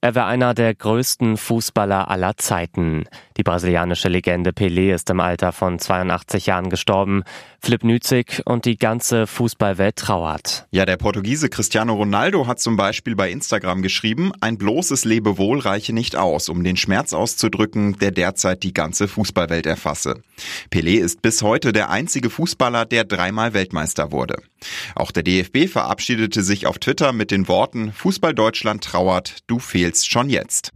Er war einer der größten Fußballer aller Zeiten. Die brasilianische Legende Pelé ist im Alter von 82 Jahren gestorben. Flip Nützig und die ganze Fußballwelt trauert. Ja, der Portugiese Cristiano Ronaldo hat zum Beispiel bei Instagram geschrieben, ein bloßes Lebewohl reiche nicht aus, um den Schmerz auszudrücken, der derzeit die ganze Fußballwelt erfasse. Pelé ist bis heute der einzige Fußballer, der dreimal Weltmeister wurde. Auch der DFB verabschiedete sich auf Twitter mit den Worten Fußball Deutschland trauert, du fehlst schon jetzt.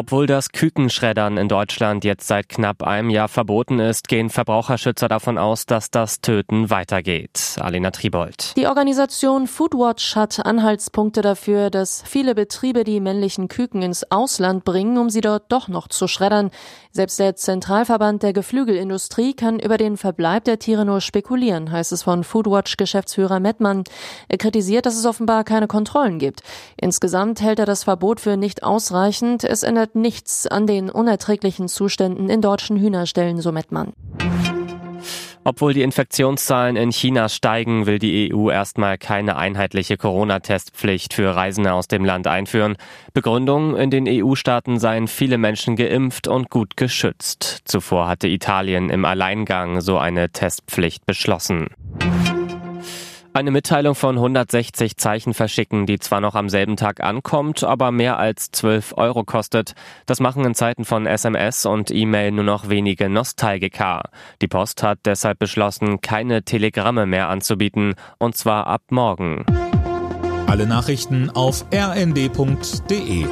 Obwohl das Kükenschreddern in Deutschland jetzt seit knapp einem Jahr verboten ist, gehen Verbraucherschützer davon aus, dass das Töten weitergeht. Alena Tribold. Die Organisation Foodwatch hat Anhaltspunkte dafür, dass viele Betriebe die männlichen Küken ins Ausland bringen, um sie dort doch noch zu schreddern. Selbst der Zentralverband der Geflügelindustrie kann über den Verbleib der Tiere nur spekulieren, heißt es von Foodwatch-Geschäftsführer Mettmann. Er kritisiert, dass es offenbar keine Kontrollen gibt. Insgesamt hält er das Verbot für nicht ausreichend. Es ändert ändert nichts an den unerträglichen Zuständen in deutschen Hühnerstellen, so Mettmann. Obwohl die Infektionszahlen in China steigen, will die EU erstmal keine einheitliche Corona-Testpflicht für Reisende aus dem Land einführen. Begründung, in den EU-Staaten seien viele Menschen geimpft und gut geschützt. Zuvor hatte Italien im Alleingang so eine Testpflicht beschlossen. Eine Mitteilung von 160 Zeichen verschicken, die zwar noch am selben Tag ankommt, aber mehr als 12 Euro kostet. Das machen in Zeiten von SMS und E-Mail nur noch wenige Nostalgiker. Die Post hat deshalb beschlossen, keine Telegramme mehr anzubieten, und zwar ab morgen. Alle Nachrichten auf rnd.de